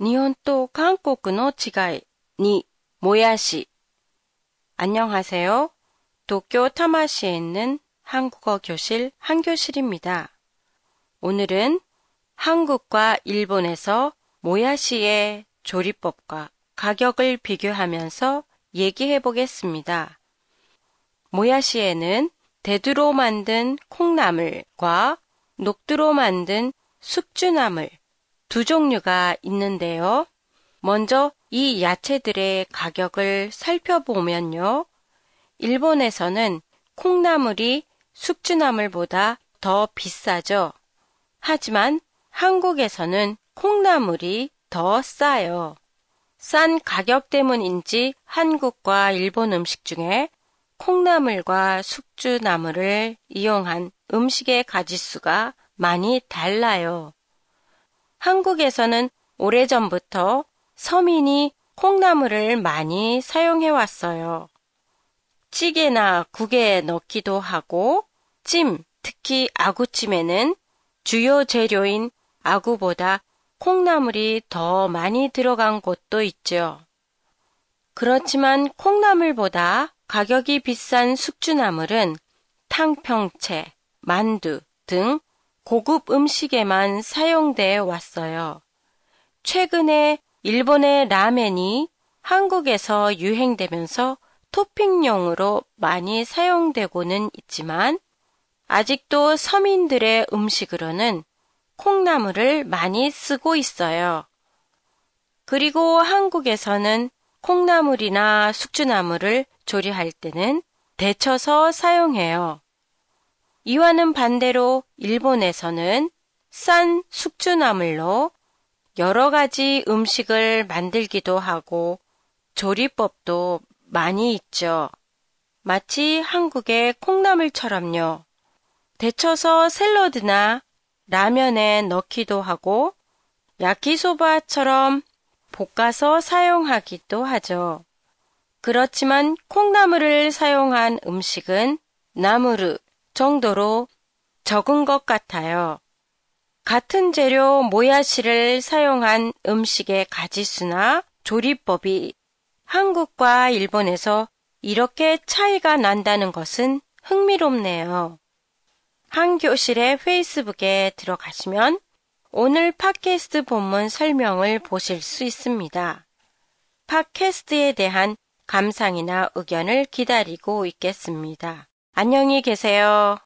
日本と韓国の違いにもやし 안녕하세요. 도쿄 타마시에 있는 한국어 교실 한교실입니다. 오늘은 한국과 일본에서 모야시의 조리법과 가격을 비교하면서 얘기해 보겠습니다. 모야시에는 대두로 만든 콩나물과 녹두로 만든 숙주나물 두 종류가 있는데요. 먼저 이 야채들의 가격을 살펴보면요. 일본에서는 콩나물이 숙주나물보다 더 비싸죠. 하지만 한국에서는 콩나물이 더 싸요. 싼 가격 때문인지 한국과 일본 음식 중에 콩나물과 숙주나물을 이용한 음식의 가짓수가 많이 달라요. 한국에서는 오래전부터 서민이 콩나물을 많이 사용해 왔어요. 찌개나 국에 넣기도 하고 찜, 특히 아구찜에는 주요 재료인 아구보다 콩나물이 더 많이 들어간 곳도 있죠. 그렇지만 콩나물보다 가격이 비싼 숙주나물은 탕평채, 만두 등 고급 음식에만 사용돼 왔어요. 최근에 일본의 라멘이 한국에서 유행되면서 토핑용으로 많이 사용되고는 있지만 아직도 서민들의 음식으로는 콩나물을 많이 쓰고 있어요. 그리고 한국에서는 콩나물이나 숙주나물을 조리할 때는 데쳐서 사용해요. 이와는 반대로 일본에서는 싼 숙주나물로 여러 가지 음식을 만들기도 하고 조리법도 많이 있죠. 마치 한국의 콩나물처럼요. 데쳐서 샐러드나 라면에 넣기도 하고 야키소바처럼 볶아서 사용하기도 하죠. 그렇지만 콩나물을 사용한 음식은 나무르 정도로 적은 것 같아요. 같은 재료 모야시를 사용한 음식의 가지수나 조리법이 한국과 일본에서 이렇게 차이가 난다는 것은 흥미롭네요. 한 교실의 페이스북에 들어가시면 오늘 팟캐스트 본문 설명을 보실 수 있습니다. 팟캐스트에 대한 감상이나 의견을 기다리고 있겠습니다. 안녕히 계세요.